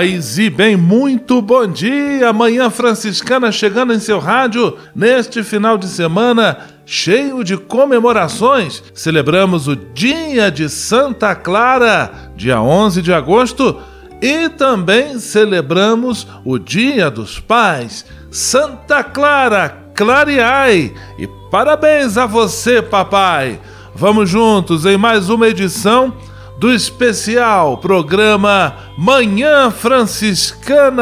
Paz e bem, muito bom dia! Manhã Franciscana chegando em seu rádio neste final de semana cheio de comemorações. Celebramos o Dia de Santa Clara, dia 11 de agosto, e também celebramos o Dia dos Pais. Santa Clara, clareai! E parabéns a você, papai! Vamos juntos em mais uma edição do especial programa Manhã Franciscana.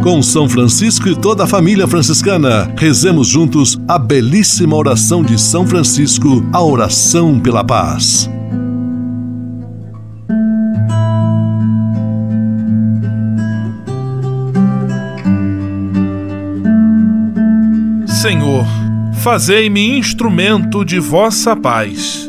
Com São Francisco e toda a família franciscana, rezemos juntos a belíssima oração de São Francisco, a oração pela paz. Senhor, fazei-me instrumento de vossa paz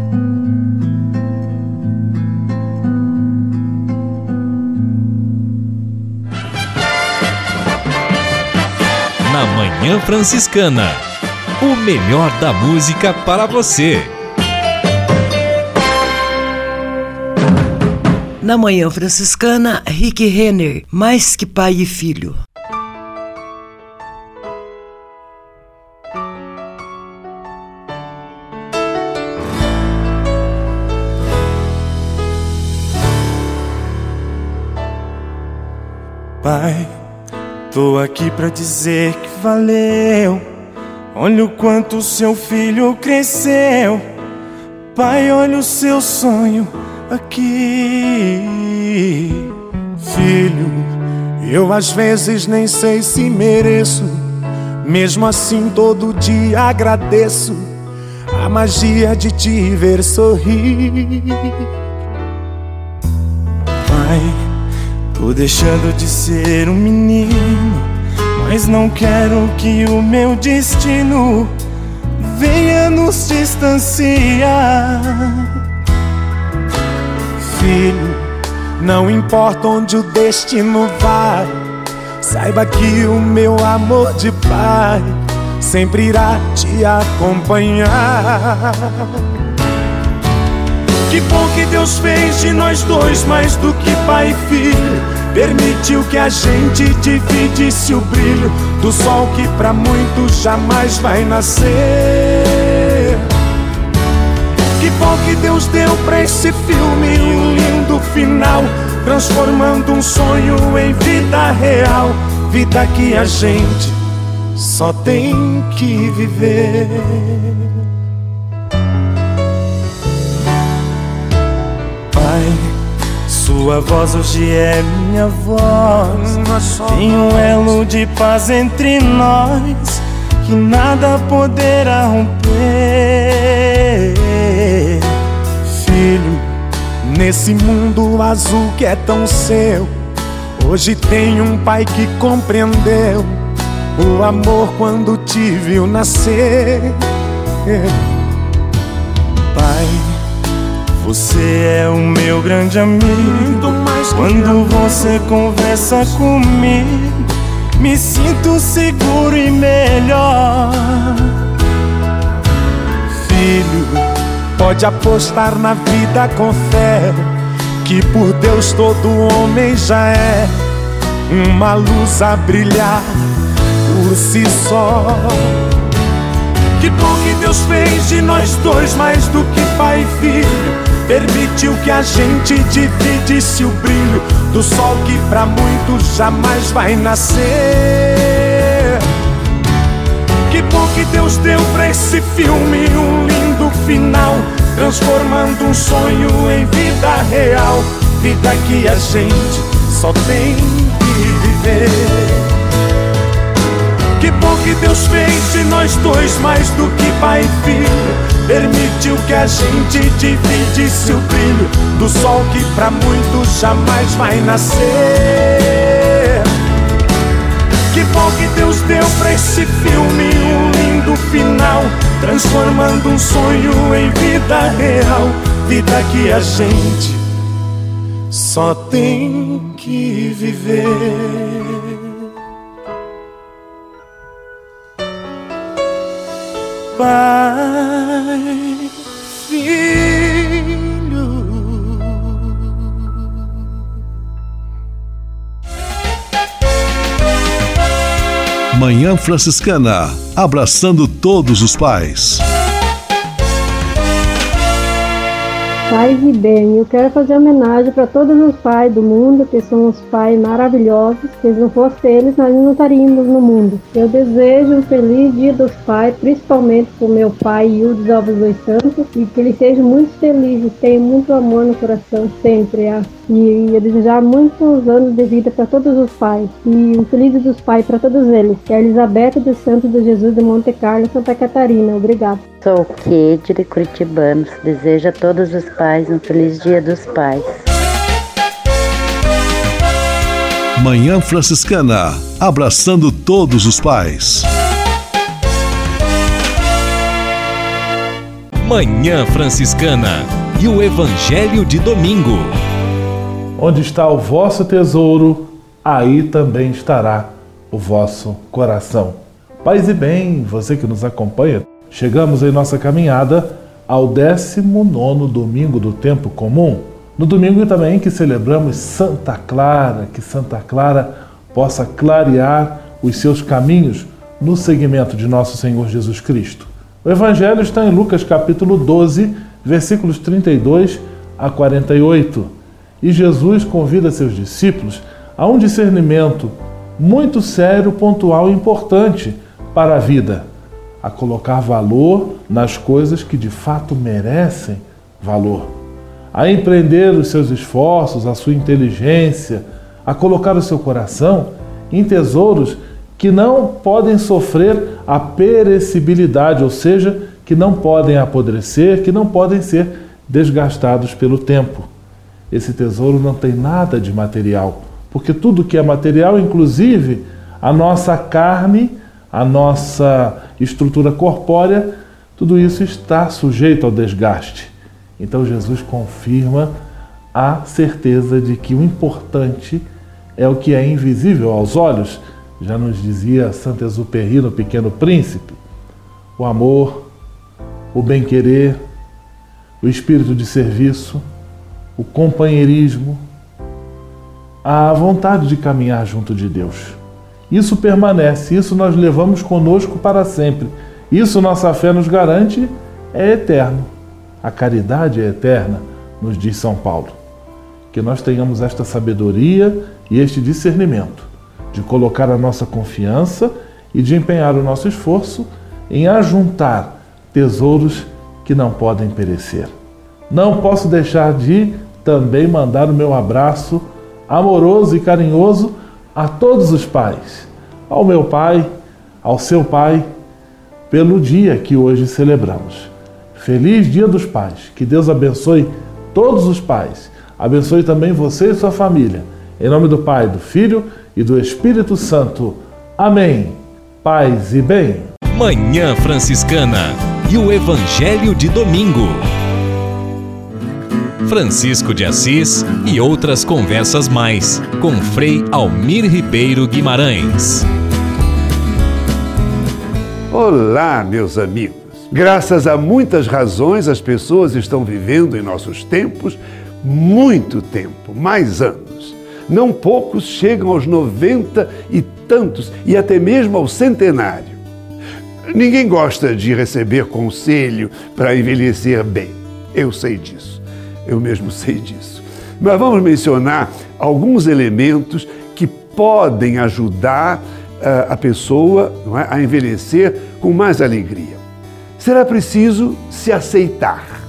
Na Manhã Franciscana. O melhor da música para você. Na Manhã Franciscana, Rick Renner, mais que pai e filho. Pai Tô aqui pra dizer que valeu. Olha o quanto seu filho cresceu. Pai, olha o seu sonho aqui. Filho, eu às vezes nem sei se mereço. Mesmo assim, todo dia agradeço a magia de te ver sorrir. Pai. Tô deixando de ser um menino, mas não quero que o meu destino venha nos distanciar. Filho, não importa onde o destino vai, saiba que o meu amor de pai sempre irá te acompanhar. Que bom que Deus fez de nós dois mais do que pai e filho. Permitiu que a gente dividisse o brilho do sol que para muitos jamais vai nascer. Que bom que Deus deu pra esse filme um lindo final, transformando um sonho em vida real, vida que a gente só tem que viver. Sua voz hoje é minha voz. Tem um elo de paz entre nós que nada poderá romper. Filho, nesse mundo azul que é tão seu, hoje tem um pai que compreendeu o amor quando te viu nascer. Pai você é o meu grande amigo. Quando você conversa comigo, me sinto seguro e melhor. Filho, pode apostar na vida com fé, que por Deus todo homem já é uma luz a brilhar por si só. Que bom que Deus fez de nós dois mais do que pai e filho. Permitiu que a gente dividisse o brilho do sol que para muitos jamais vai nascer. Que bom que Deus deu pra esse filme um lindo final, transformando um sonho em vida real. Vida que a gente só tem que viver. Que bom que Deus fez de nós dois mais do que pai e filho. Permitiu que a gente dividisse o brilho do sol que pra muitos jamais vai nascer. Que bom que Deus deu pra esse filme um lindo final, transformando um sonho em vida real. Vida que a gente só tem que viver. Pai, Filho. Manhã Franciscana, abraçando todos os pais. Pais e bem, eu quero fazer homenagem para todos os pais do mundo, que são os pais maravilhosos, que se não fossem eles, nós não estaríamos no mundo. Eu desejo um feliz dia dos pais, principalmente para o meu pai Hildes Alves dos Santos, e que ele seja muito feliz e tenha muito amor no coração sempre. Ah. E eu desejar muitos anos de vida para todos os pais. E um feliz dia dos pais para todos eles. Que é a Elizabeth dos Santos de Jesus de Monte Carlo, Santa Catarina. Obrigado. Sou Kede de Curitibanos. Desejo a todos os pais um feliz dia dos pais. Manhã Franciscana, abraçando todos os pais. Manhã Franciscana e o Evangelho de Domingo. Onde está o vosso tesouro, aí também estará o vosso coração. Paz e bem, você que nos acompanha, chegamos em nossa caminhada ao 19 domingo do tempo comum. No domingo também que celebramos Santa Clara, que Santa Clara possa clarear os seus caminhos no seguimento de nosso Senhor Jesus Cristo. O Evangelho está em Lucas capítulo 12, versículos 32 a 48 e Jesus convida seus discípulos a um discernimento muito sério, pontual e importante para a vida, a colocar valor nas coisas que de fato merecem valor, a empreender os seus esforços, a sua inteligência, a colocar o seu coração em tesouros que não podem sofrer a perecibilidade, ou seja, que não podem apodrecer, que não podem ser desgastados pelo tempo. Esse tesouro não tem nada de material, porque tudo que é material, inclusive a nossa carne, a nossa estrutura corpórea, tudo isso está sujeito ao desgaste. Então Jesus confirma a certeza de que o importante é o que é invisível aos olhos, já nos dizia Saint-Exupéry no Pequeno Príncipe. O amor, o bem-querer, o espírito de serviço, o companheirismo, a vontade de caminhar junto de Deus. Isso permanece, isso nós levamos conosco para sempre. Isso nossa fé nos garante é eterno. A caridade é eterna, nos diz São Paulo. Que nós tenhamos esta sabedoria e este discernimento de colocar a nossa confiança e de empenhar o nosso esforço em ajuntar tesouros que não podem perecer. Não posso deixar de também mandar o meu abraço amoroso e carinhoso a todos os pais, ao meu pai, ao seu pai, pelo dia que hoje celebramos. Feliz Dia dos Pais. Que Deus abençoe todos os pais. Abençoe também você e sua família. Em nome do Pai, do Filho e do Espírito Santo. Amém. Paz e bem. Manhã Franciscana e o Evangelho de Domingo. Francisco de Assis e outras conversas mais com Frei Almir Ribeiro Guimarães. Olá, meus amigos. Graças a muitas razões, as pessoas estão vivendo em nossos tempos muito tempo, mais anos. Não poucos chegam aos 90 e tantos, e até mesmo ao centenário. Ninguém gosta de receber conselho para envelhecer bem. Eu sei disso. Eu mesmo sei disso. Mas vamos mencionar alguns elementos que podem ajudar uh, a pessoa é, a envelhecer com mais alegria. Será preciso se aceitar,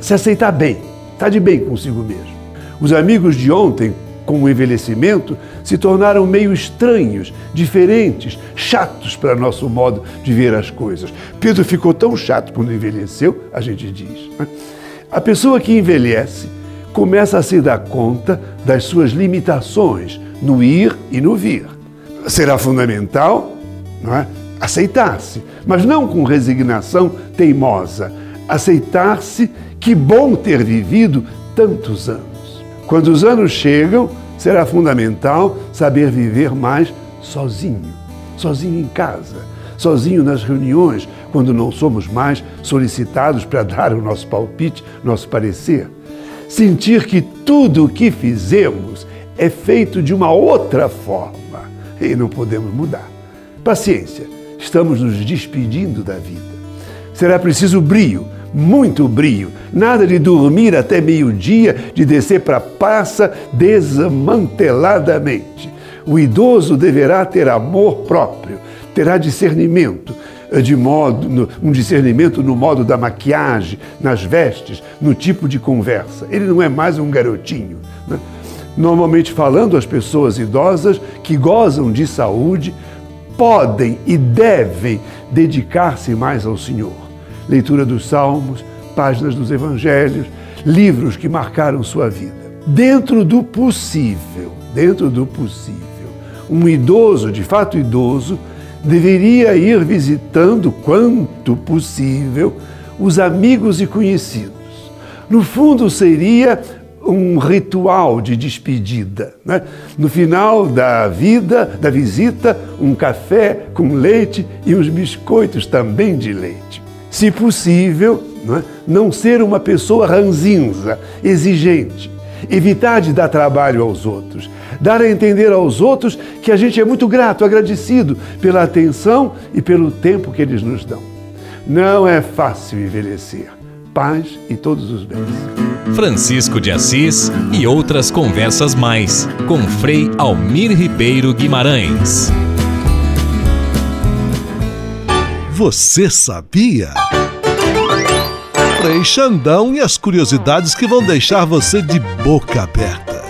se aceitar bem, estar tá de bem consigo mesmo. Os amigos de ontem com o envelhecimento, se tornaram meio estranhos, diferentes, chatos para nosso modo de ver as coisas. Pedro ficou tão chato quando envelheceu, a gente diz. Né? A pessoa que envelhece começa a se dar conta das suas limitações no ir e no vir. Será fundamental é? aceitar-se, mas não com resignação teimosa. Aceitar-se, que bom ter vivido tantos anos. Quando os anos chegam, será fundamental saber viver mais sozinho, sozinho em casa, sozinho nas reuniões, quando não somos mais solicitados para dar o nosso palpite, nosso parecer. Sentir que tudo o que fizemos é feito de uma outra forma e não podemos mudar. Paciência, estamos nos despedindo da vida. Será preciso brio muito brio. Nada de dormir até meio-dia, de descer para a praça desmanteladamente. O idoso deverá ter amor próprio, terá discernimento, de modo, um discernimento no modo da maquiagem, nas vestes, no tipo de conversa. Ele não é mais um garotinho. Né? Normalmente falando, as pessoas idosas que gozam de saúde podem e devem dedicar-se mais ao Senhor leitura dos Salmos, páginas dos Evangelhos, livros que marcaram sua vida. Dentro do possível, dentro do possível, um idoso, de fato idoso, deveria ir visitando, quanto possível, os amigos e conhecidos. No fundo, seria um ritual de despedida. Né? No final da vida, da visita, um café com leite e uns biscoitos também de leite se possível, não, é? não ser uma pessoa ranzinza, exigente, evitar de dar trabalho aos outros, dar a entender aos outros que a gente é muito grato, agradecido pela atenção e pelo tempo que eles nos dão. Não é fácil envelhecer. Paz e todos os bens. Francisco de Assis e outras conversas mais com Frei Almir Ribeiro Guimarães. Você sabia? Frei Xandão e as curiosidades que vão deixar você de boca aberta.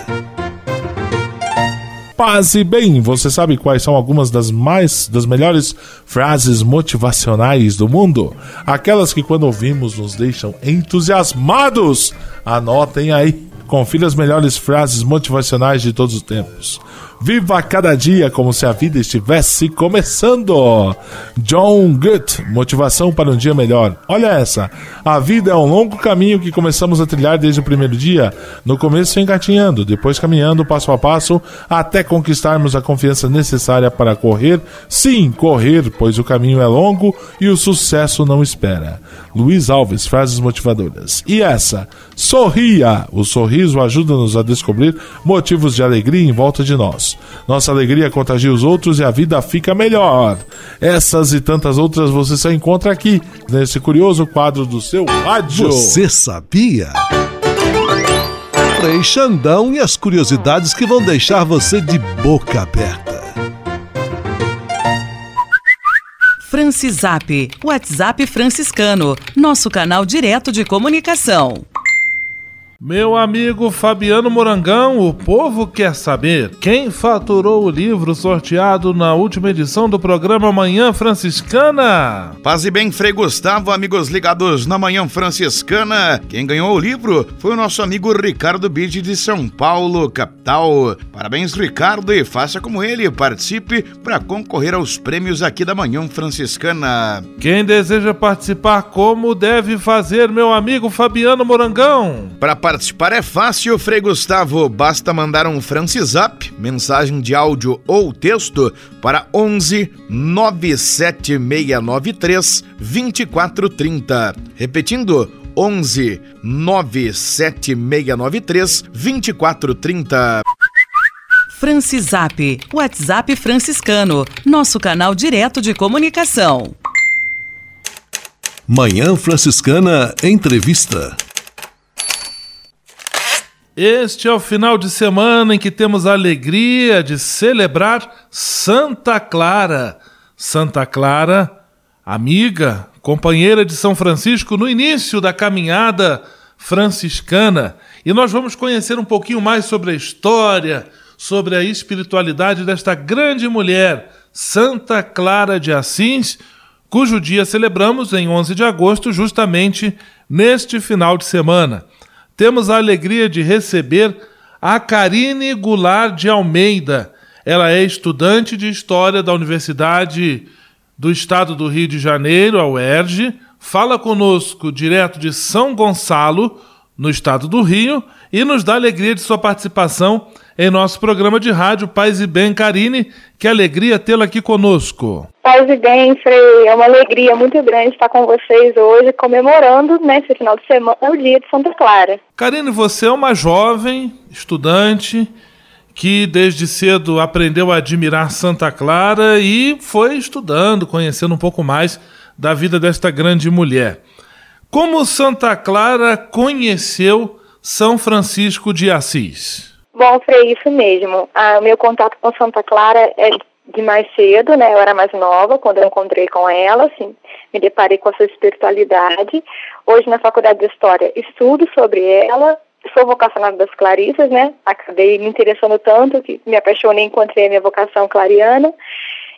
Paz e bem, você sabe quais são algumas das mais das melhores frases motivacionais do mundo? Aquelas que quando ouvimos nos deixam entusiasmados. Anotem aí. Confira as melhores frases motivacionais de todos os tempos. Viva cada dia como se a vida estivesse começando. John Gutt, motivação para um dia melhor. Olha essa. A vida é um longo caminho que começamos a trilhar desde o primeiro dia. No começo engatinhando, depois caminhando passo a passo até conquistarmos a confiança necessária para correr. Sim, correr, pois o caminho é longo e o sucesso não espera. Luiz Alves, frases motivadoras. E essa, sorria. O sorriso ajuda-nos a descobrir motivos de alegria em volta de nós. Nossa alegria contagia os outros e a vida fica melhor. Essas e tantas outras você só encontra aqui, nesse curioso quadro do seu rádio. Você sabia? Frei Xandão e as curiosidades que vão deixar você de boca aberta. Francisap, WhatsApp franciscano, nosso canal direto de comunicação. Meu amigo Fabiano Morangão, o povo quer saber quem faturou o livro sorteado na última edição do programa Manhã Franciscana. Paz e bem, Frei Gustavo, amigos ligados na Manhã Franciscana. Quem ganhou o livro foi o nosso amigo Ricardo Bide de São Paulo, capital. Parabéns, Ricardo, e faça como ele, participe para concorrer aos prêmios aqui da Manhã Franciscana. Quem deseja participar, como deve fazer, meu amigo Fabiano Morangão? Para participar é fácil, Frei Gustavo. Basta mandar um Francisap, mensagem de áudio ou texto, para 11 97693 2430. Repetindo, 11 97693 2430. Francisap, WhatsApp franciscano, nosso canal direto de comunicação. Manhã Franciscana Entrevista. Este é o final de semana em que temos a alegria de celebrar Santa Clara. Santa Clara, amiga, companheira de São Francisco no início da caminhada franciscana. E nós vamos conhecer um pouquinho mais sobre a história, sobre a espiritualidade desta grande mulher, Santa Clara de Assis cujo dia celebramos em 11 de agosto, justamente neste final de semana. Temos a alegria de receber a Karine Goulart de Almeida. Ela é estudante de História da Universidade do Estado do Rio de Janeiro, a UERJ. Fala conosco direto de São Gonçalo, no estado do Rio, e nos dá alegria de sua participação em nosso programa de rádio Paz e Bem. Karine, que alegria tê-la aqui conosco. Paz e bem, Frei. É uma alegria muito grande estar com vocês hoje, comemorando nesse né, final de semana o dia de Santa Clara. Karine, você é uma jovem estudante que desde cedo aprendeu a admirar Santa Clara e foi estudando, conhecendo um pouco mais da vida desta grande mulher. Como Santa Clara conheceu São Francisco de Assis? Bom, Frei, isso mesmo. Ah, meu contato com Santa Clara é de mais cedo, né? Eu era mais nova quando eu encontrei com ela, assim, me deparei com a sua espiritualidade. Hoje na Faculdade de História estudo sobre ela, sou vocacionada das Clarissas, né? Acabei me interessando tanto que me apaixonei e encontrei a minha vocação clariana.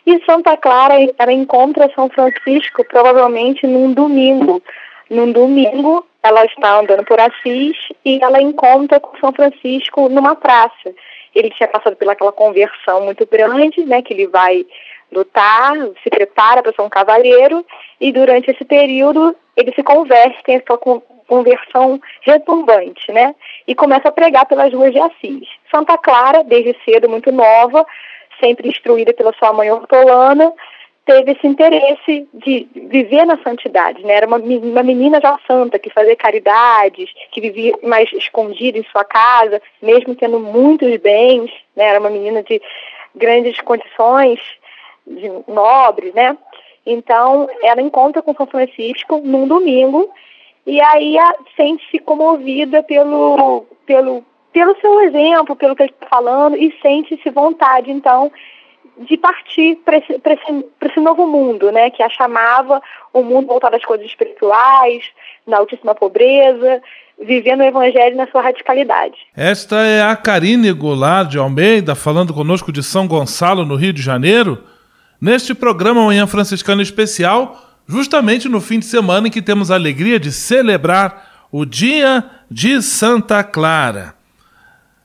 E Santa Clara, ela encontra São Francisco provavelmente num domingo. Num domingo, ela está andando por Assis e ela encontra com São Francisco numa praça ele tinha passado pelaquela conversão muito grande, né, que ele vai lutar, se prepara para ser um cavaleiro, e durante esse período ele se converte, tem essa conversão retumbante, né, e começa a pregar pelas ruas de Assis. Santa Clara, desde cedo, muito nova, sempre instruída pela sua mãe hortolana, teve esse interesse de viver na santidade, né? Era uma, uma menina já santa, que fazia caridades, que vivia mais escondida em sua casa, mesmo tendo muitos bens, né? Era uma menina de grandes condições, de nobres, né? Então, ela encontra com São Francisco num domingo e aí sente-se comovida pelo, pelo, pelo seu exemplo, pelo que ele está falando e sente-se vontade, então, de partir para esse, esse, esse, novo mundo, né, que a chamava um mundo voltado às coisas espirituais, na altíssima pobreza, vivendo o evangelho na sua radicalidade. Esta é a Karine Goulart de Almeida, falando conosco de São Gonçalo, no Rio de Janeiro, neste programa Manhã Franciscana Especial, justamente no fim de semana em que temos a alegria de celebrar o Dia de Santa Clara.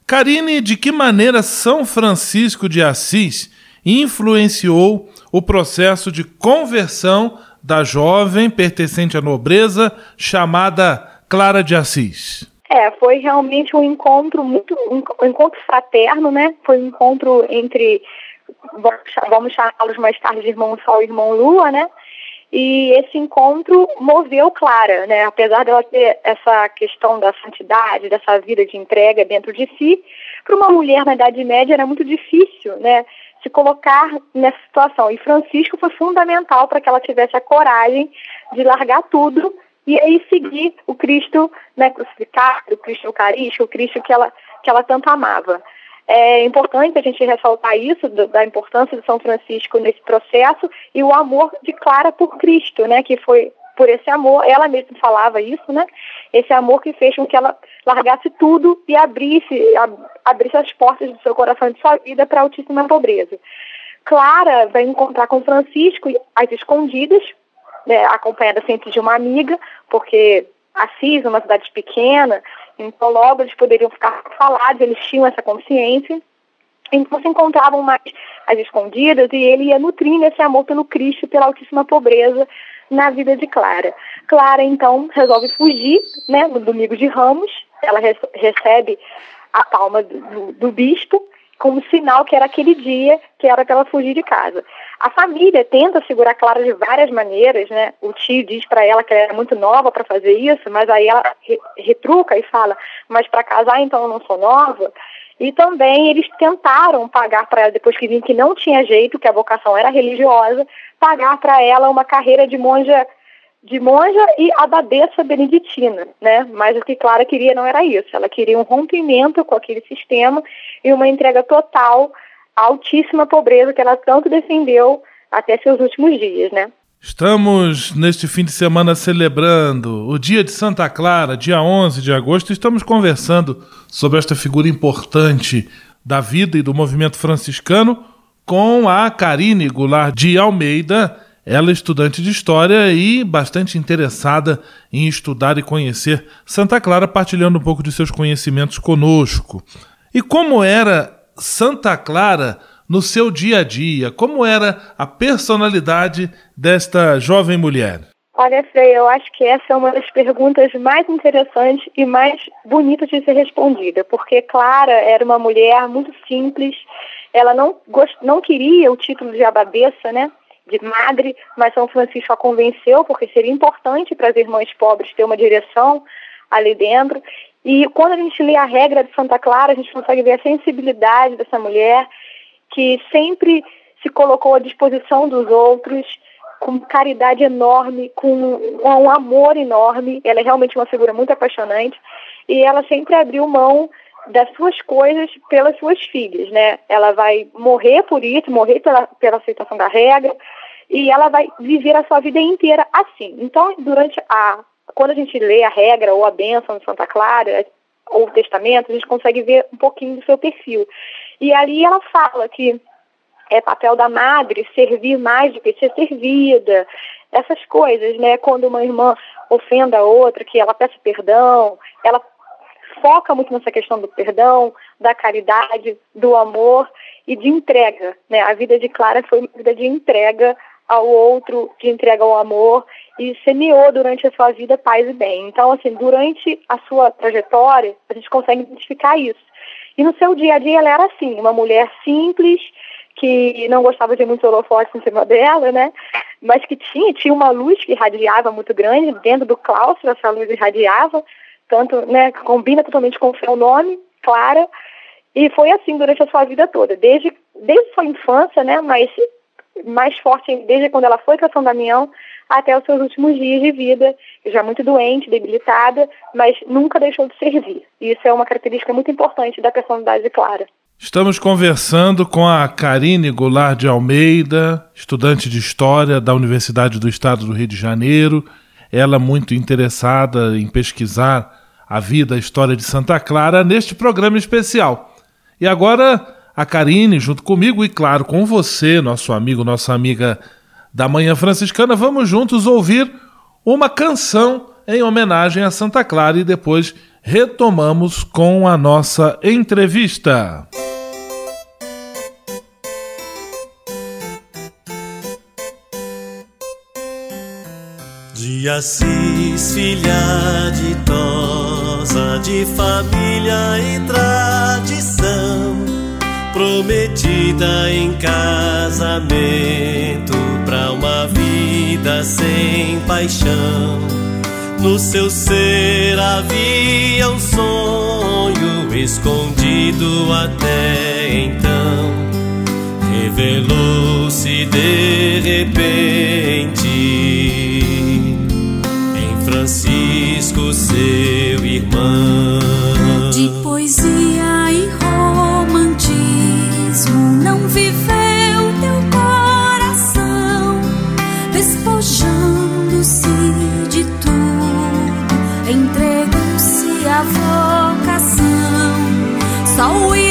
Karine, de que maneira São Francisco de Assis influenciou o processo de conversão da jovem pertencente à nobreza chamada Clara de Assis. É, foi realmente um encontro muito um encontro fraterno, né? Foi um encontro entre vamos chamá-los mais tarde de irmão Sol e irmão Lua, né? E esse encontro moveu Clara, né? Apesar dela ter essa questão da santidade, dessa vida de entrega dentro de si, para uma mulher na Idade Média era muito difícil, né? Se colocar nessa situação. E Francisco foi fundamental para que ela tivesse a coragem de largar tudo e aí seguir o Cristo né, crucificado, o Cristo eucarístico, o Cristo que ela, que ela tanto amava. É importante a gente ressaltar isso, da importância de São Francisco nesse processo e o amor de Clara por Cristo, né, que foi por esse amor, ela mesma falava isso, né? Esse amor que fez com que ela largasse tudo e abrisse, abrisse as portas do seu coração e de sua vida para a altíssima pobreza. Clara vai encontrar com Francisco às escondidas, né, acompanhada sempre de uma amiga, porque Assis é uma cidade pequena, então logo eles poderiam ficar falados, eles tinham essa consciência. Então se encontravam mais às escondidas e ele ia nutrindo esse amor pelo Cristo, pela altíssima pobreza na vida de Clara. Clara, então, resolve fugir, né, no domingo de Ramos, ela re recebe a palma do, do, bispo como sinal que era aquele dia que era para ela fugir de casa. A família tenta segurar Clara de várias maneiras, né? O tio diz para ela que ela era muito nova para fazer isso, mas aí ela re retruca e fala: "Mas para casar então eu não sou nova". E também eles tentaram pagar para ela depois que viram que não tinha jeito, que a vocação era religiosa, pagar para ela uma carreira de monja de monja e abadesa beneditina, né? Mas o que Clara queria não era isso. Ela queria um rompimento com aquele sistema e uma entrega total à altíssima pobreza que ela tanto defendeu até seus últimos dias, né? Estamos neste fim de semana celebrando o dia de Santa Clara, dia 11 de agosto. Estamos conversando sobre esta figura importante da vida e do movimento franciscano com a Karine Goulart de Almeida, ela é estudante de história e bastante interessada em estudar e conhecer Santa Clara, partilhando um pouco de seus conhecimentos conosco. E como era Santa Clara no seu dia a dia? Como era a personalidade desta jovem mulher? Olha, Frei, eu acho que essa é uma das perguntas mais interessantes e mais bonitas de ser respondida, porque Clara era uma mulher muito simples, ela não, gost... não queria o título de abadesa, né? de madre, mas São Francisco a convenceu, porque seria importante para as irmãs pobres ter uma direção ali dentro. E quando a gente lê a regra de Santa Clara, a gente consegue ver a sensibilidade dessa mulher, que sempre se colocou à disposição dos outros, com caridade enorme, com um amor enorme. Ela é realmente uma figura muito apaixonante. E ela sempre abriu mão das suas coisas pelas suas filhas, né? Ela vai morrer por isso, morrer pela, pela aceitação da regra, e ela vai viver a sua vida inteira assim. Então, durante a quando a gente lê a regra ou a bênção de Santa Clara ou o testamento, a gente consegue ver um pouquinho do seu perfil. E ali ela fala que é papel da madre servir mais do que ser servida, essas coisas, né? Quando uma irmã ofenda a outra, que ela peça perdão, ela foca muito nessa questão do perdão, da caridade, do amor e de entrega, né? A vida de Clara foi uma vida de entrega ao outro, de entrega ao amor e semeou durante a sua vida paz e bem. Então, assim, durante a sua trajetória, a gente consegue identificar isso. E no seu dia a dia ela era assim, uma mulher simples, que não gostava de muitos holofotes em cima dela, né? Mas que tinha, tinha uma luz que irradiava muito grande, dentro do claustro essa luz irradiava, tanto, né, combina totalmente com o seu nome, Clara, e foi assim durante a sua vida toda, desde, desde sua infância, né, mas mais forte desde quando ela foi para São Damião até os seus últimos dias de vida, já muito doente, debilitada, mas nunca deixou de servir. Isso é uma característica muito importante da personalidade de Clara. Estamos conversando com a Karine Goulart de Almeida, estudante de História da Universidade do Estado do Rio de Janeiro. Ela muito interessada em pesquisar a vida, a história de Santa Clara neste programa especial. E agora a Karine junto comigo e, claro, com você, nosso amigo, nossa amiga da Manhã Franciscana, vamos juntos ouvir uma canção em homenagem a Santa Clara e depois retomamos com a nossa entrevista. De Assis, filha ditosa, de família e tradição prometida em casamento pra uma vida sem paixão. No seu ser havia um sonho escondido até então. Revelou-se de repente em Francisco, seu irmão. De poesia e vocação. Sol e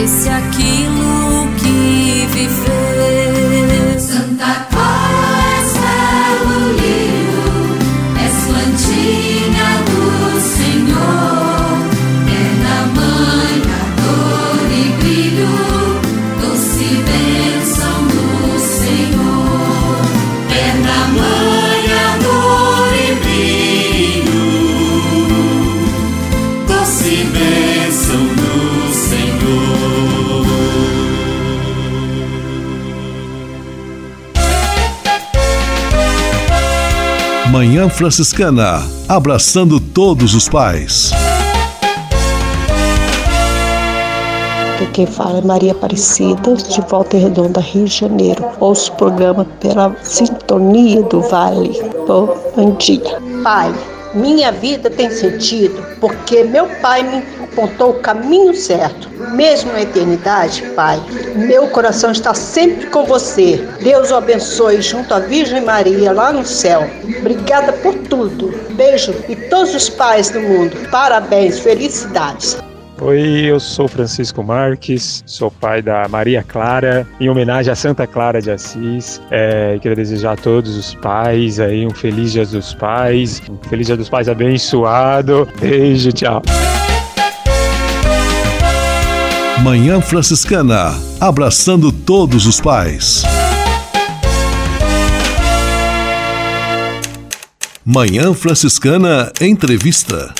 Vê se aquilo Manhã Franciscana, abraçando todos os pais. Aqui quem fala é Maria Aparecida, de Volta Redonda, Rio de Janeiro. Ouço o programa pela sintonia do Vale. Bom, bom dia. Pai, minha vida tem sentido porque meu pai me apontou o caminho certo. Mesmo na eternidade, Pai, meu coração está sempre com você. Deus o abençoe junto à Virgem Maria lá no céu. Obrigada por tudo. Beijo e todos os pais do mundo. Parabéns, felicidades. Oi, eu sou Francisco Marques, sou pai da Maria Clara, em homenagem a Santa Clara de Assis. É, queria desejar a todos os pais aí um feliz Dia dos Pais, um feliz Dia dos Pais abençoado. Beijo, tchau. Manhã Franciscana, abraçando todos os pais. Manhã Franciscana Entrevista.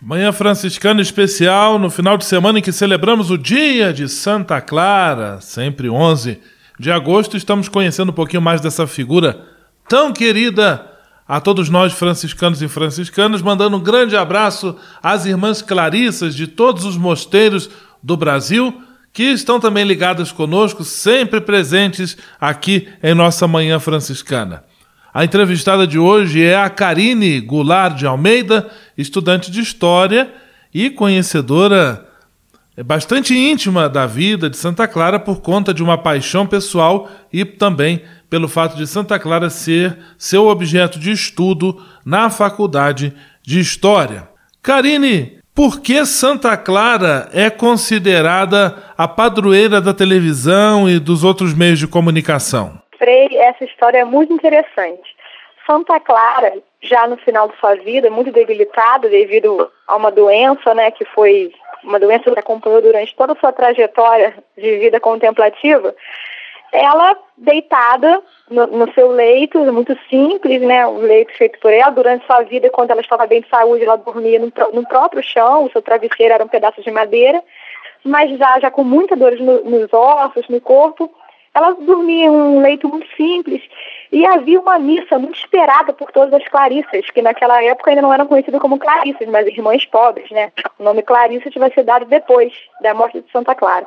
Manhã Franciscana especial no final de semana em que celebramos o dia de Santa Clara, sempre 11 de agosto. Estamos conhecendo um pouquinho mais dessa figura tão querida a todos nós franciscanos e franciscanas, mandando um grande abraço às irmãs clarissas de todos os mosteiros do Brasil que estão também ligadas conosco, sempre presentes aqui em nossa Manhã Franciscana. A entrevistada de hoje é a Karine Goulart de Almeida, estudante de História e conhecedora bastante íntima da vida de Santa Clara por conta de uma paixão pessoal e também pelo fato de Santa Clara ser seu objeto de estudo na Faculdade de História. Karine, por que Santa Clara é considerada a padroeira da televisão e dos outros meios de comunicação? Frei, essa história é muito interessante. Santa Clara, já no final de sua vida, muito debilitada devido a uma doença, né, que foi uma doença que acompanhou durante toda a sua trajetória de vida contemplativa, ela deitada no, no, seu leito, muito simples, né, um leito feito por ela, durante sua vida, quando ela estava bem de saúde, ela dormia no, no próprio chão, o seu travesseiro era um pedaço de madeira, mas já, já com muita dor no, nos ossos, no corpo, ela dormia em um leito muito simples e havia uma missa muito esperada por todas as Clarissas, que naquela época ainda não eram conhecidas como Clarissas, mas irmãs pobres, né? O nome Clarissa vai ser dado depois da morte de Santa Clara.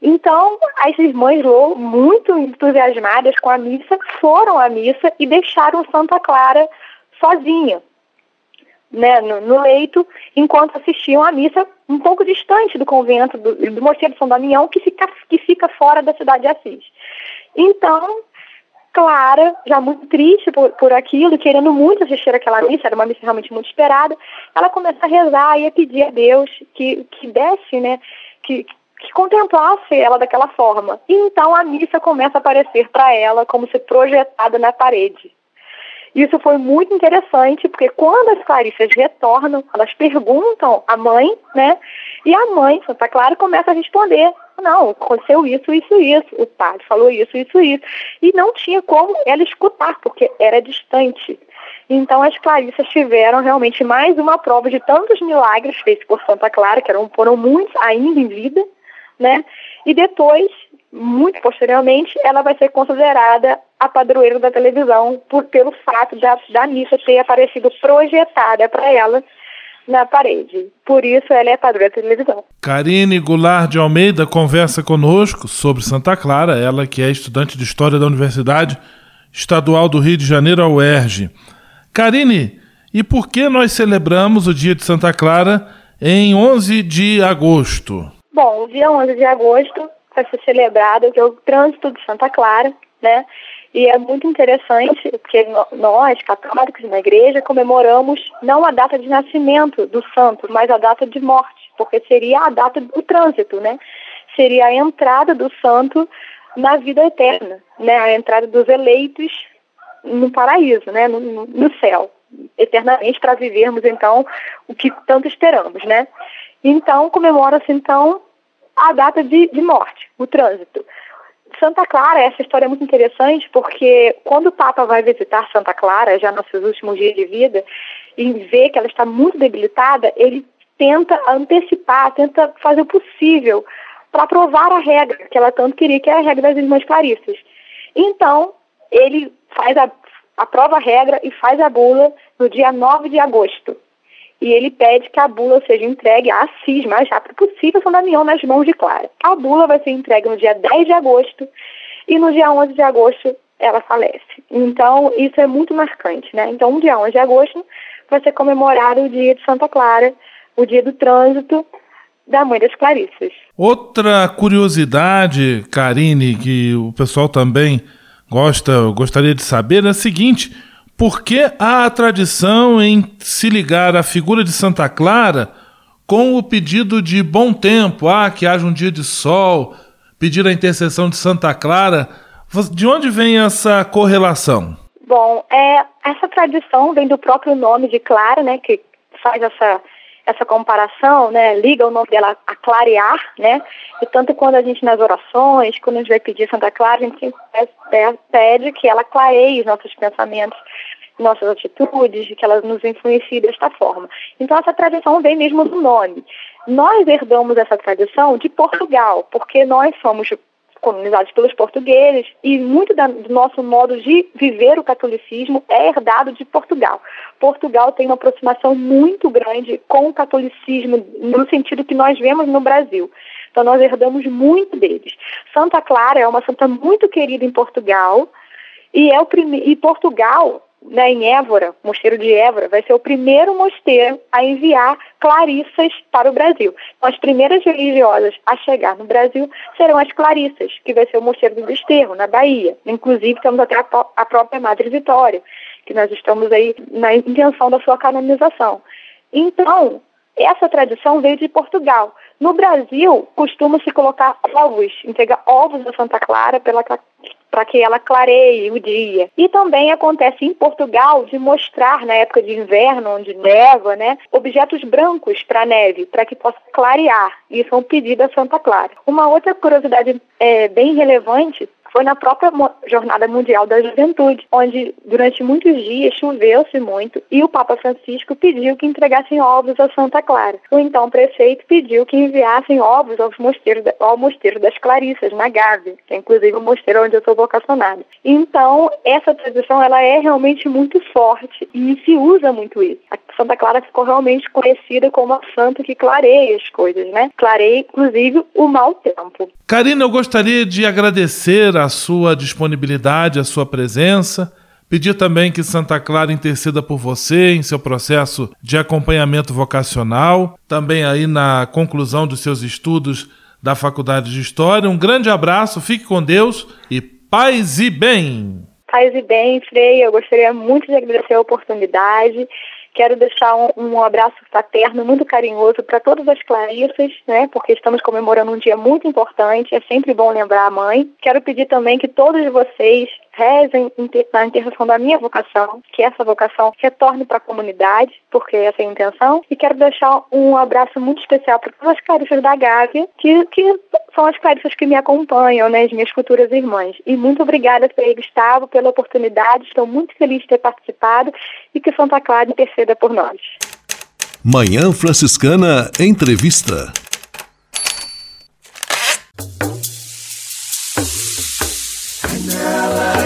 Então, as irmãs Lou, muito entusiasmadas com a missa, foram à missa e deixaram Santa Clara sozinha né, no, no, leito, enquanto assistiam à missa um pouco distante do convento do, do Mosteiro de São Damião, que fica, que fica fora da cidade de Assis. Então, Clara, já muito triste por, por aquilo, querendo muito assistir aquela missa, era uma missa realmente muito esperada, ela começa a rezar e a pedir a Deus que, que desse, né, que, que contemplasse ela daquela forma. E então a missa começa a aparecer para ela como se projetada na parede. Isso foi muito interessante, porque quando as Clarissas retornam, elas perguntam à mãe, né? E a mãe, Santa Clara, começa a responder. Não, aconteceu isso, isso, isso. O padre falou isso, isso, isso. E não tinha como ela escutar, porque era distante. Então as Clarissas tiveram realmente mais uma prova de tantos milagres feitos por Santa Clara, que eram, foram muitos ainda em vida, né? E depois muito posteriormente, ela vai ser considerada a padroeira da televisão por, pelo fato da, da missa ter aparecido projetada para ela na parede. Por isso ela é padroeira da televisão. Karine Goulart de Almeida conversa conosco sobre Santa Clara, ela que é estudante de História da Universidade Estadual do Rio de Janeiro, a UERJ. Karine, e por que nós celebramos o dia de Santa Clara em 11 de agosto? Bom, o dia 11 de agosto vai ser celebrado, que é o trânsito de Santa Clara, né? E é muito interessante porque nós, católicos na igreja, comemoramos não a data de nascimento do santo, mas a data de morte, porque seria a data do trânsito, né? Seria a entrada do santo na vida eterna, né? A entrada dos eleitos no paraíso, né? No, no céu, eternamente, para vivermos, então, o que tanto esperamos, né? Então, comemora-se, então, a data de, de morte, o trânsito. Santa Clara, essa história é muito interessante porque quando o Papa vai visitar Santa Clara, já nos seus últimos dias de vida, e vê que ela está muito debilitada, ele tenta antecipar, tenta fazer o possível para provar a regra que ela tanto queria, que é a regra das irmãs Clarissas. Então, ele faz a, aprova a regra e faz a bula no dia 9 de agosto e ele pede que a bula seja entregue a Assis mais rápido possível, São Damião nas mãos de Clara. A bula vai ser entregue no dia 10 de agosto e no dia 11 de agosto ela falece. Então, isso é muito marcante, né? Então, no dia 11 de agosto vai ser comemorado o dia de Santa Clara, o dia do trânsito da Mãe das Clarissas. Outra curiosidade, Karine, que o pessoal também gosta, gostaria de saber é a seguinte: por que há a tradição em se ligar à figura de Santa Clara com o pedido de bom tempo, ah, que haja um dia de sol, pedir a intercessão de Santa Clara? De onde vem essa correlação? Bom, é, essa tradição vem do próprio nome de Clara, né, que faz essa, essa comparação, né, liga o nome dela a clarear, né, e tanto quando a gente nas orações, quando a gente vai pedir Santa Clara, a gente pede que ela clareie os nossos pensamentos, nossas atitudes, que ela nos influencie desta forma. Então essa tradição vem mesmo do nome. Nós herdamos essa tradição de Portugal, porque nós somos colonizados pelos portugueses e muito da, do nosso modo de viver o catolicismo é herdado de Portugal. Portugal tem uma aproximação muito grande com o catolicismo no sentido que nós vemos no Brasil. Então nós herdamos muito deles. Santa Clara é uma santa muito querida em Portugal E, é o prime... e Portugal, né, em Évora, mosteiro de Évora, vai ser o primeiro mosteiro a enviar clarissas para o Brasil. Então, as primeiras religiosas a chegar no Brasil serão as clarissas, que vai ser o mosteiro do Desterro, na Bahia. Inclusive, temos até a, a própria Madre Vitória, que nós estamos aí na intenção da sua canonização. Então, essa tradição veio de Portugal. No Brasil, costuma-se colocar ovos, entregar ovos a Santa Clara para que ela clareie o dia. E também acontece em Portugal de mostrar, na época de inverno, onde neva, né, objetos brancos para neve, para que possa clarear. Isso é um pedido a Santa Clara. Uma outra curiosidade é, bem relevante foi na própria Jornada Mundial da Juventude, onde durante muitos dias choveu-se muito e o Papa Francisco pediu que entregassem ovos a Santa Clara. O então prefeito pediu que enviassem ovos ao mosteiro, ao mosteiro das Clarissas, na Gávea, que é inclusive o mosteiro onde eu sou vocacionada. Então, essa tradição ela é realmente muito forte e se usa muito isso. A Santa Clara ficou realmente conhecida como a santa que clareia as coisas, né? Clareia, inclusive, o mau tempo. Karina, eu gostaria de agradecer a sua disponibilidade, a sua presença. Pedir também que Santa Clara interceda por você em seu processo de acompanhamento vocacional, também aí na conclusão dos seus estudos da Faculdade de História. Um grande abraço, fique com Deus e paz e bem. Paz e bem, Frei. Eu gostaria muito de agradecer a oportunidade Quero deixar um, um abraço fraterno, muito carinhoso para todas as Clarissas, né? Porque estamos comemorando um dia muito importante. É sempre bom lembrar a mãe. Quero pedir também que todos vocês rezem na intercessão da minha vocação, que essa vocação retorne para a comunidade, porque essa é a intenção. E quero deixar um abraço muito especial para todas as clarissas da Gávea, que, que são as clarissas que me acompanham, né, as minhas futuras irmãs. E muito obrigada, Frei Gustavo, pela oportunidade. Estou muito feliz de ter participado e que Santa Clara interceda por nós. Manhã Franciscana Entrevista.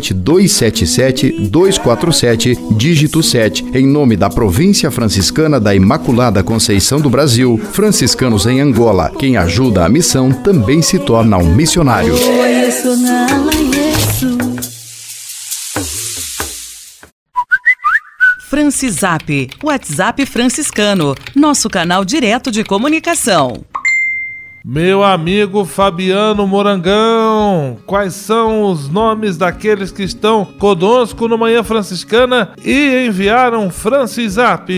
corrente 277 247, dígito 7, em nome da Província Franciscana da Imaculada Conceição do Brasil, franciscanos em Angola. Quem ajuda a missão também se torna um missionário. Francisap, WhatsApp franciscano, nosso canal direto de comunicação. Meu amigo Fabiano Morangão, quais são os nomes daqueles que estão conosco no Manhã Franciscana e enviaram Francisap?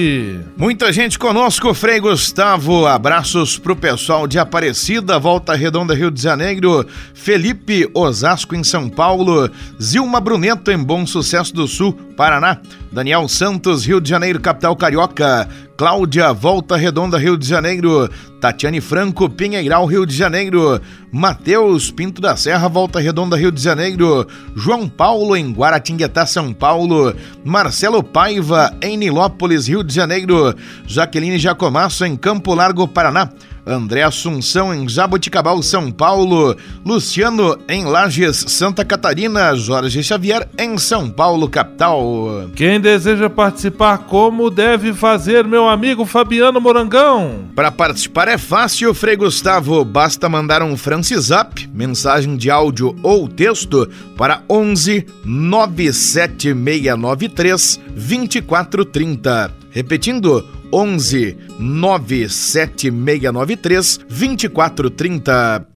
Muita gente conosco, Frei Gustavo. Abraços pro pessoal de Aparecida, Volta Redonda, Rio de Janeiro, Felipe Osasco em São Paulo, Zilma Bruneto em Bom Sucesso do Sul, Paraná, Daniel Santos, Rio de Janeiro, capital carioca, Cláudia, Volta Redonda, Rio de Janeiro, Tatiane Franco, Pinheiral, Rio de Janeiro, Matheus Pinto da Serra, Volta Redonda, Rio de Janeiro, João Paulo, em Guaratinguetá, São Paulo, Marcelo Paiva, em Nilópolis, Rio de Janeiro, Jaqueline Jacomasso, em Campo Largo, Paraná, André Assunção em Jaboticabal, São Paulo, Luciano em Lages, Santa Catarina, Jorge Xavier em São Paulo, capital. Quem deseja participar, como deve fazer, meu amigo Fabiano Morangão? Para participar é fácil, Frei Gustavo, basta mandar um Francisap, mensagem de áudio ou texto para 11 97693 2430. Repetindo, 11 97693 2430.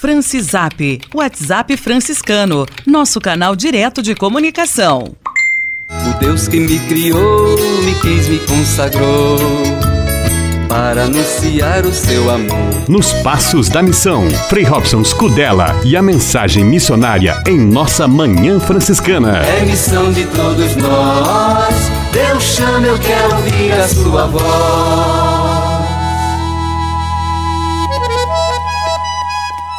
Francisap, WhatsApp franciscano, nosso canal direto de comunicação. O Deus que me criou, me quis, me consagrou para anunciar o seu amor. Nos Passos da Missão, Frei Robson Scudella e a mensagem missionária em nossa Manhã Franciscana. É missão de todos nós, Deus chama, eu quero ouvir a sua voz.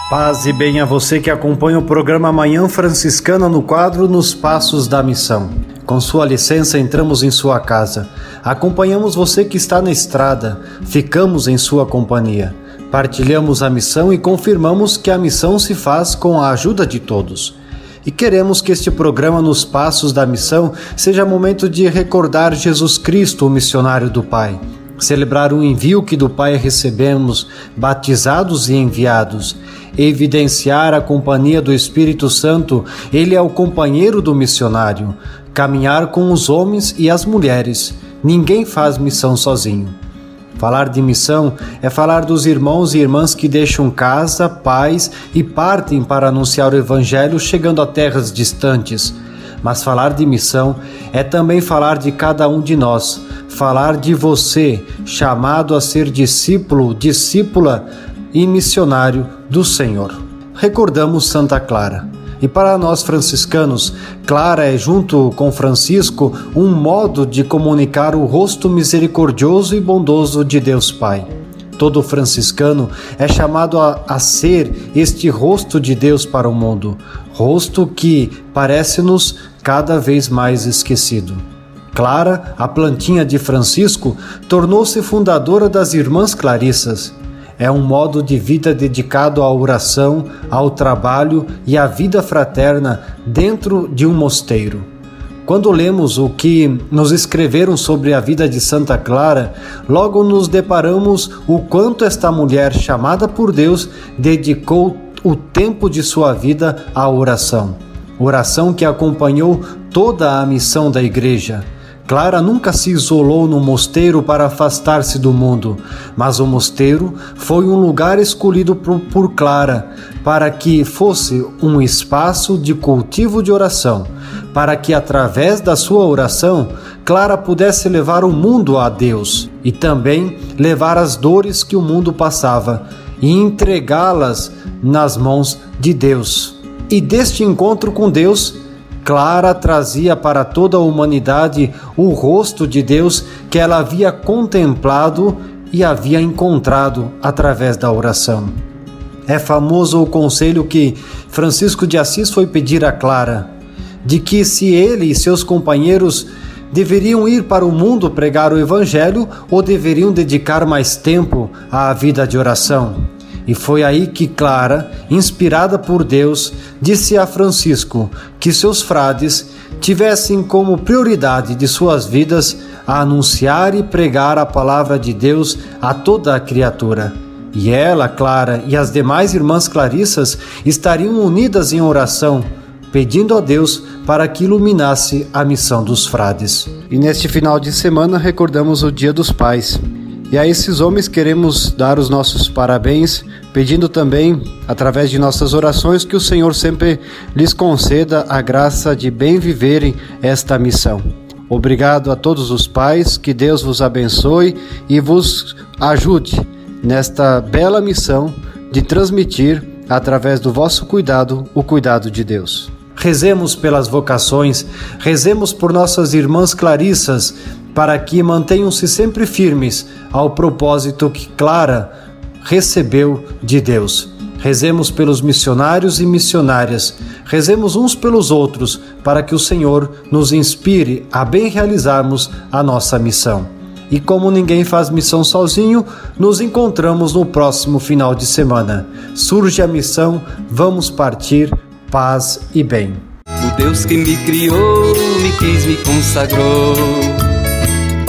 Paz e bem a você que acompanha o programa Manhã Franciscana no quadro Nos Passos da Missão. Com sua licença, entramos em sua casa. Acompanhamos você que está na estrada. Ficamos em sua companhia. Partilhamos a missão e confirmamos que a missão se faz com a ajuda de todos. E queremos que este programa Nos Passos da Missão seja momento de recordar Jesus Cristo, o missionário do Pai celebrar o envio que do Pai recebemos, batizados e enviados, evidenciar a companhia do Espírito Santo, ele é o companheiro do missionário, caminhar com os homens e as mulheres. Ninguém faz missão sozinho. Falar de missão é falar dos irmãos e irmãs que deixam casa, pais e partem para anunciar o Evangelho chegando a terras distantes. Mas falar de missão é também falar de cada um de nós, falar de você, chamado a ser discípulo, discípula e missionário do Senhor. Recordamos Santa Clara. E para nós franciscanos, Clara é, junto com Francisco, um modo de comunicar o rosto misericordioso e bondoso de Deus Pai. Todo franciscano é chamado a, a ser este rosto de Deus para o mundo, rosto que parece-nos cada vez mais esquecido. Clara, a plantinha de Francisco, tornou-se fundadora das Irmãs Clarissas. É um modo de vida dedicado à oração, ao trabalho e à vida fraterna dentro de um mosteiro. Quando lemos o que nos escreveram sobre a vida de Santa Clara, logo nos deparamos o quanto esta mulher chamada por Deus dedicou o tempo de sua vida à oração. Oração que acompanhou toda a missão da igreja. Clara nunca se isolou no mosteiro para afastar-se do mundo, mas o mosteiro foi um lugar escolhido por, Clara para que fosse um espaço de cultivo de oração, para que através da sua oração Clara pudesse levar o mundo a Deus e também levar as dores que o mundo passava e entregá-las nas mãos de Deus. E deste encontro com Deus, Clara trazia para toda a humanidade o rosto de Deus que ela havia contemplado e havia encontrado através da oração. É famoso o conselho que Francisco de Assis foi pedir a Clara, de que se ele e seus companheiros deveriam ir para o mundo pregar o Evangelho ou deveriam dedicar mais tempo à vida de oração. E foi aí que Clara, inspirada por Deus, disse a Francisco que seus frades tivessem como prioridade de suas vidas a anunciar e pregar a palavra de Deus a toda a criatura. E ela, Clara, e as demais irmãs Clarissas estariam unidas em oração, pedindo a Deus para que iluminasse a missão dos frades. E neste final de semana recordamos o Dia dos Pais. E a esses homens queremos dar os nossos parabéns, pedindo também, através de nossas orações, que o Senhor sempre lhes conceda a graça de bem viverem esta missão. Obrigado a todos os pais, que Deus vos abençoe e vos ajude nesta bela missão de transmitir, através do vosso cuidado, o cuidado de Deus. Rezemos pelas vocações, rezemos por nossas irmãs Clarissas, para que mantenham-se sempre firmes ao propósito que Clara recebeu de Deus. Rezemos pelos missionários e missionárias, rezemos uns pelos outros, para que o Senhor nos inspire a bem realizarmos a nossa missão. E como ninguém faz missão sozinho, nos encontramos no próximo final de semana. Surge a missão, vamos partir, paz e bem. O Deus que me criou, me quis, me consagrou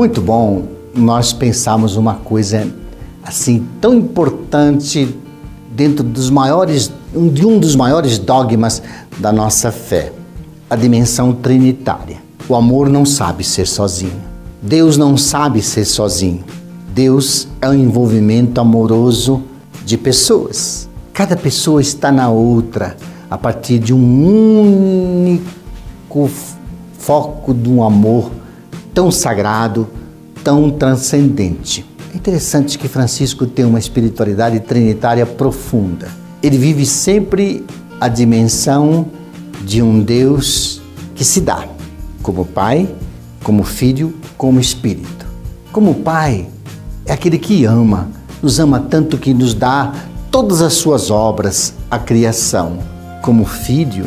Muito bom nós pensarmos uma coisa assim tão importante dentro dos maiores de um dos maiores dogmas da nossa fé, a dimensão trinitária. O amor não sabe ser sozinho. Deus não sabe ser sozinho. Deus é um envolvimento amoroso de pessoas. Cada pessoa está na outra a partir de um único foco de um amor tão sagrado, tão transcendente. É interessante que Francisco tem uma espiritualidade trinitária profunda. Ele vive sempre a dimensão de um Deus que se dá como Pai, como Filho, como Espírito. Como Pai, é aquele que ama, nos ama tanto que nos dá todas as suas obras, a criação. Como Filho,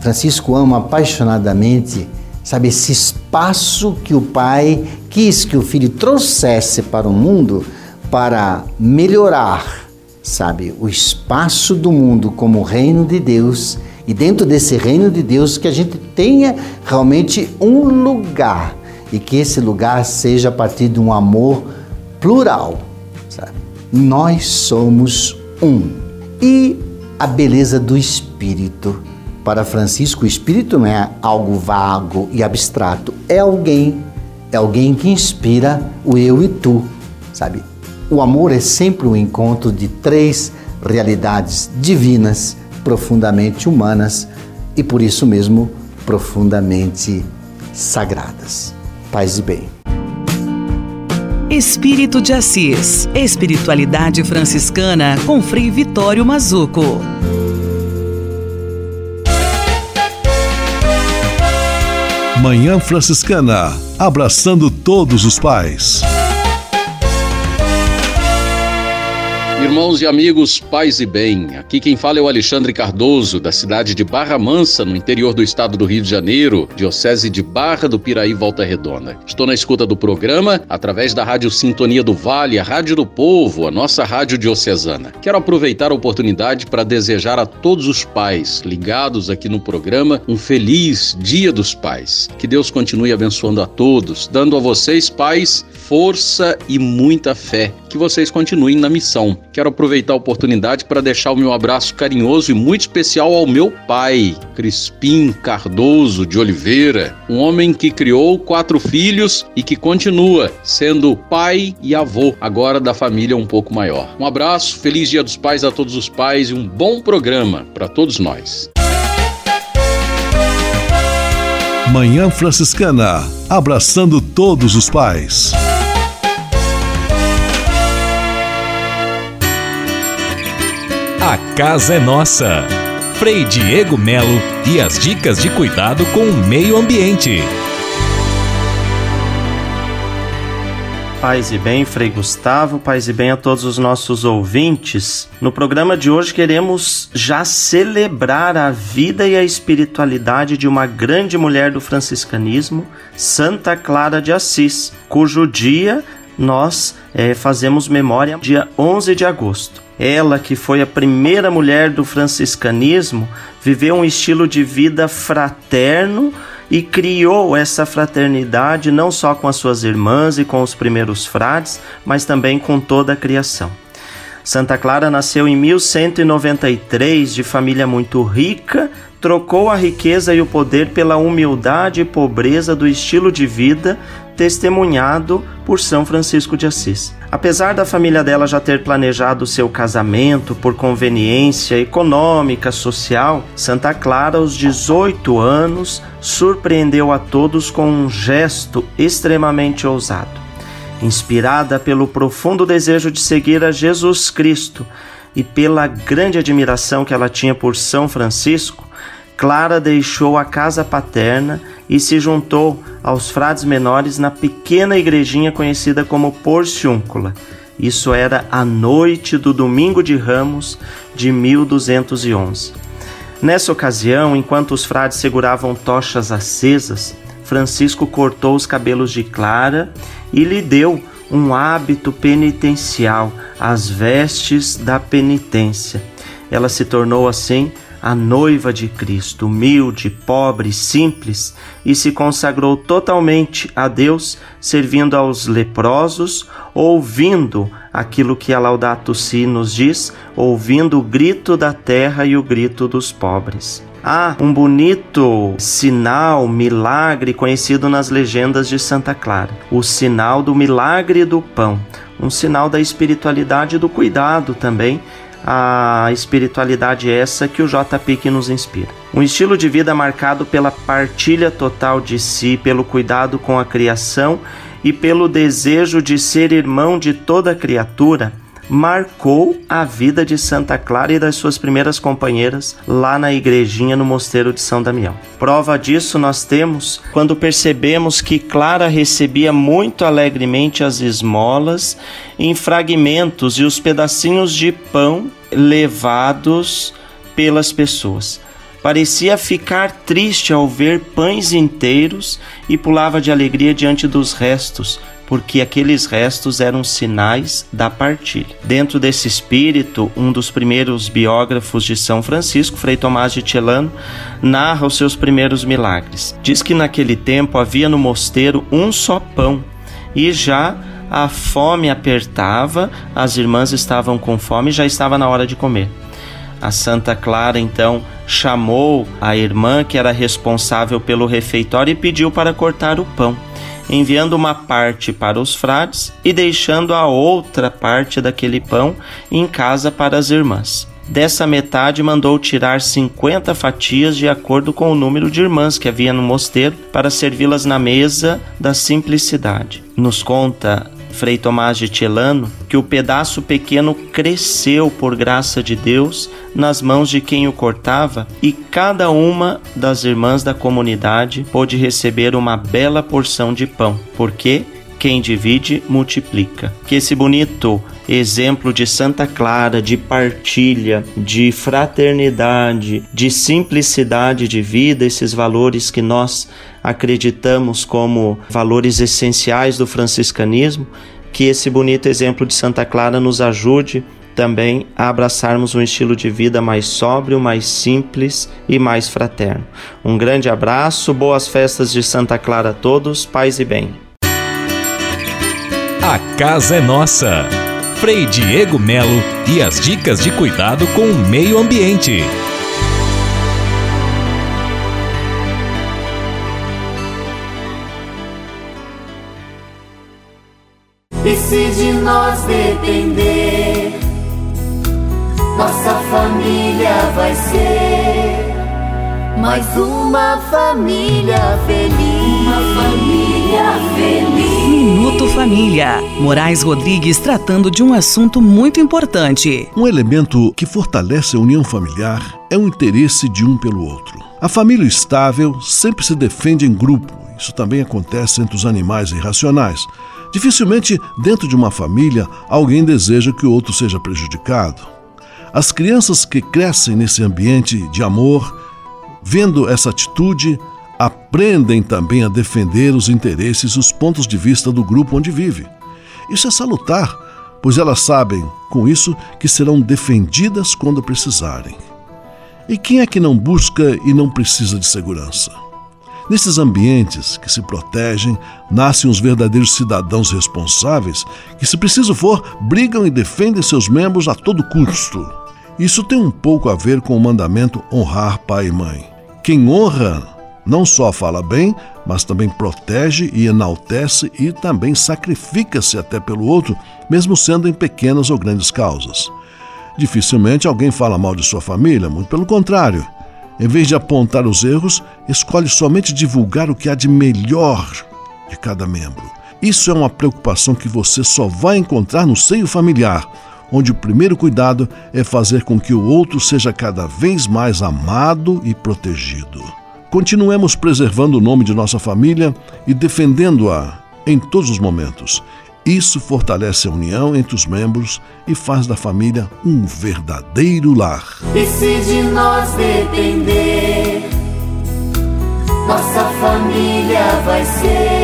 Francisco ama apaixonadamente, sabe, esse espaço que o Pai quis que o Filho trouxesse para o mundo para melhorar, sabe, o espaço do mundo como reino de Deus e dentro desse reino de Deus que a gente tenha realmente um lugar e que esse lugar seja a partir de um amor plural, sabe? Nós somos um. E a beleza do espírito. Para Francisco, o espírito não é algo vago e abstrato, é alguém, é alguém que inspira o eu e tu, sabe? O amor é sempre um encontro de três realidades divinas profundamente humanas e por isso mesmo profundamente sagradas. Paz e bem. Espírito de Assis. Espiritualidade franciscana com Frei Vitório Mazuco. Manhã Franciscana. Abraçando todos os pais. Irmãos e amigos, paz e bem. Aqui quem fala é o Alexandre Cardoso, da cidade de Barra Mansa, no interior do estado do Rio de Janeiro, diocese de Barra do Piraí, Volta Redonda. Estou na escuta do programa através da Rádio Sintonia do Vale, a Rádio do Povo, a nossa rádio diocesana. Quero aproveitar a oportunidade para desejar a todos os pais ligados aqui no programa um feliz Dia dos Pais. Que Deus continue abençoando a todos, dando a vocês, pais, força e muita fé. Que vocês continuem na missão. Quero aproveitar a oportunidade para deixar o meu abraço carinhoso e muito especial ao meu pai, Crispim Cardoso de Oliveira, um homem que criou quatro filhos e que continua sendo pai e avô, agora da família um pouco maior. Um abraço, feliz Dia dos Pais a todos os pais e um bom programa para todos nós. Manhã Franciscana, abraçando todos os pais. A casa é nossa. Frei Diego Melo e as dicas de cuidado com o meio ambiente. Paz e bem, Frei Gustavo, paz e bem a todos os nossos ouvintes. No programa de hoje queremos já celebrar a vida e a espiritualidade de uma grande mulher do franciscanismo, Santa Clara de Assis, cujo dia nós é, fazemos memória dia 11 de agosto. Ela, que foi a primeira mulher do franciscanismo, viveu um estilo de vida fraterno e criou essa fraternidade não só com as suas irmãs e com os primeiros frades, mas também com toda a criação. Santa Clara nasceu em 1193 de família muito rica, trocou a riqueza e o poder pela humildade e pobreza do estilo de vida testemunhado por São Francisco de Assis. Apesar da família dela já ter planejado seu casamento por conveniência econômica, social, Santa Clara, aos 18 anos, surpreendeu a todos com um gesto extremamente ousado. Inspirada pelo profundo desejo de seguir a Jesus Cristo e pela grande admiração que ela tinha por São Francisco, Clara deixou a casa paterna e se juntou aos frades menores na pequena igrejinha conhecida como Porciúncula. Isso era a noite do domingo de Ramos de 1211. Nessa ocasião, enquanto os frades seguravam tochas acesas, Francisco cortou os cabelos de Clara e lhe deu um hábito penitencial, as vestes da penitência. Ela se tornou assim a noiva de Cristo, humilde, pobre, simples, e se consagrou totalmente a Deus, servindo aos leprosos, ouvindo aquilo que a Laudato Si nos diz, ouvindo o grito da terra e o grito dos pobres. Há um bonito sinal, milagre conhecido nas legendas de Santa Clara, o sinal do milagre do pão, um sinal da espiritualidade e do cuidado também a espiritualidade essa que o JP que nos inspira. Um estilo de vida marcado pela partilha total de si, pelo cuidado com a criação e pelo desejo de ser irmão de toda criatura, marcou a vida de Santa Clara e das suas primeiras companheiras lá na igrejinha no Mosteiro de São Damião. Prova disso nós temos quando percebemos que Clara recebia muito alegremente as esmolas em fragmentos e os pedacinhos de pão levados pelas pessoas. Parecia ficar triste ao ver pães inteiros e pulava de alegria diante dos restos, porque aqueles restos eram sinais da partilha. Dentro desse espírito, um dos primeiros biógrafos de São Francisco, Frei Tomás de Celano, narra os seus primeiros milagres. Diz que naquele tempo havia no mosteiro um só pão e já a fome apertava, as irmãs estavam com fome e já estava na hora de comer. A Santa Clara então chamou a irmã que era responsável pelo refeitório e pediu para cortar o pão, enviando uma parte para os frades e deixando a outra parte daquele pão em casa para as irmãs. Dessa metade mandou tirar 50 fatias de acordo com o número de irmãs que havia no mosteiro para servi-las na mesa da simplicidade. Nos conta Frei Tomás de Celano que o pedaço pequeno cresceu por graça de Deus nas mãos de quem o cortava e cada uma das irmãs da comunidade pôde receber uma bela porção de pão, porque quem divide multiplica. Que esse bonito exemplo de Santa Clara, de partilha, de fraternidade, de simplicidade de vida, esses valores que nós acreditamos como valores essenciais do franciscanismo, que esse bonito exemplo de Santa Clara nos ajude também a abraçarmos um estilo de vida mais sóbrio, mais simples e mais fraterno. Um grande abraço, boas festas de Santa Clara a todos, paz e bem. A casa é nossa. Frei Diego Melo e as dicas de cuidado com o meio ambiente. E se de nós depender, nossa família vai ser mais uma família feliz. Uma família feliz. Minuto Família. Moraes Rodrigues tratando de um assunto muito importante. Um elemento que fortalece a união familiar é o interesse de um pelo outro. A família estável sempre se defende em grupo. Isso também acontece entre os animais irracionais. Dificilmente, dentro de uma família, alguém deseja que o outro seja prejudicado. As crianças que crescem nesse ambiente de amor, vendo essa atitude, aprendem também a defender os interesses e os pontos de vista do grupo onde vive. Isso é salutar, pois elas sabem, com isso, que serão defendidas quando precisarem. E quem é que não busca e não precisa de segurança? Nesses ambientes que se protegem, nascem os verdadeiros cidadãos responsáveis que, se preciso for, brigam e defendem seus membros a todo custo. Isso tem um pouco a ver com o mandamento honrar pai e mãe. Quem honra não só fala bem, mas também protege e enaltece e também sacrifica-se até pelo outro, mesmo sendo em pequenas ou grandes causas. Dificilmente alguém fala mal de sua família, muito pelo contrário. Em vez de apontar os erros, escolhe somente divulgar o que há de melhor de cada membro. Isso é uma preocupação que você só vai encontrar no seio familiar, onde o primeiro cuidado é fazer com que o outro seja cada vez mais amado e protegido. Continuemos preservando o nome de nossa família e defendendo-a em todos os momentos. Isso fortalece a união entre os membros e faz da família um verdadeiro lar. E se de nós depender, nossa família vai ser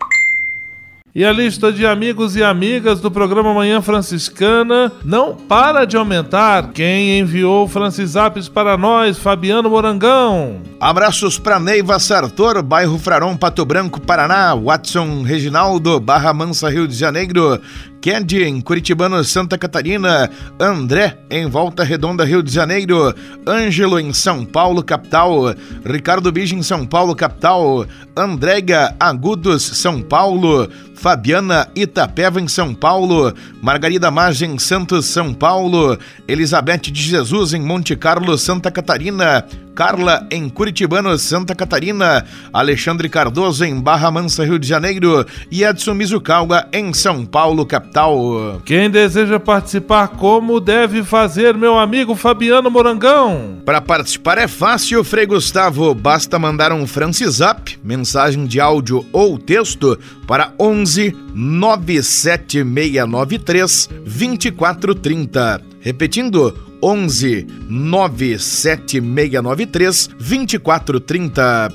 E a lista de amigos e amigas do programa Manhã Franciscana não para de aumentar. Quem enviou Francisaps para nós, Fabiano Morangão. Abraços para Neiva Sartor, bairro Fraron, Pato Branco, Paraná. Watson Reginaldo, Barra Mansa, Rio de Janeiro. Ked em Curitibano, Santa Catarina, André em Volta Redonda, Rio de Janeiro, Ângelo em São Paulo, capital, Ricardo Bige em São Paulo, capital, Andréga Agudos, São Paulo, Fabiana Itapeva em São Paulo, Margarida Magem Santos, São Paulo, Elizabeth de Jesus em Monte Carlo, Santa Catarina, Carla em Curitibano, Santa Catarina, Alexandre Cardoso em Barra Mansa, Rio de Janeiro. E Edson Mizukawa em São Paulo, capital. Quem deseja participar, como deve fazer, meu amigo Fabiano Morangão? Para participar é fácil, Frei Gustavo, basta mandar um Francisap, mensagem de áudio ou texto para 11 97693 2430. Repetindo, 11 97693 2430.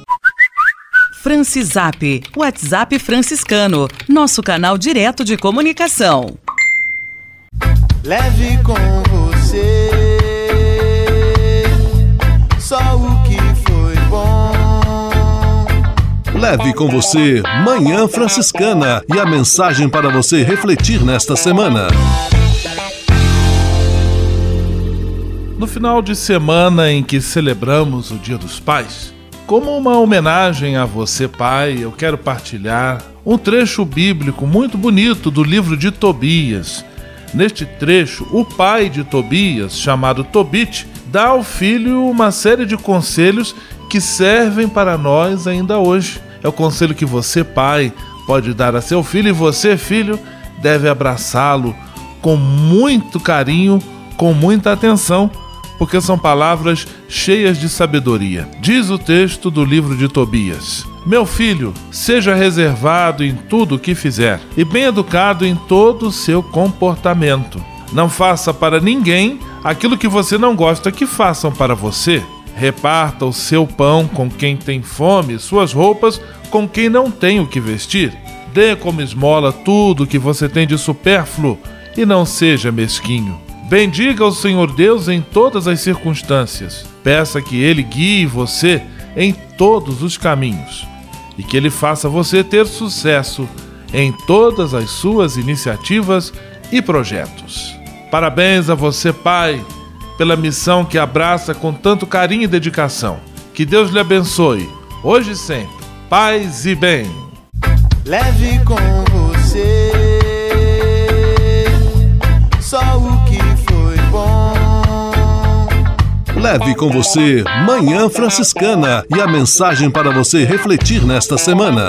Francisap, WhatsApp franciscano, nosso canal direto de comunicação. Leve com você só o Leve com você Manhã Franciscana e a mensagem para você refletir nesta semana. No final de semana em que celebramos o Dia dos Pais, como uma homenagem a você, pai, eu quero partilhar um trecho bíblico muito bonito do livro de Tobias. Neste trecho, o pai de Tobias, chamado Tobit, dá ao filho uma série de conselhos que servem para nós ainda hoje. É o conselho que você, pai, pode dar a seu filho e você, filho, deve abraçá-lo com muito carinho, com muita atenção porque são palavras cheias de sabedoria. Diz o texto do livro de Tobias: Meu filho, seja reservado em tudo o que fizer e bem educado em todo o seu comportamento. Não faça para ninguém aquilo que você não gosta que façam para você. Reparta o seu pão com quem tem fome, suas roupas com quem não tem o que vestir. Dê como esmola tudo o que você tem de supérfluo e não seja mesquinho. Bendiga o Senhor Deus em todas as circunstâncias. Peça que Ele guie você em todos os caminhos e que Ele faça você ter sucesso em todas as suas iniciativas e projetos. Parabéns a você, Pai, pela missão que abraça com tanto carinho e dedicação. Que Deus lhe abençoe, hoje e sempre. Paz e bem. Leve com você só o que foi bom. Leve com você Manhã Franciscana e a mensagem para você refletir nesta semana.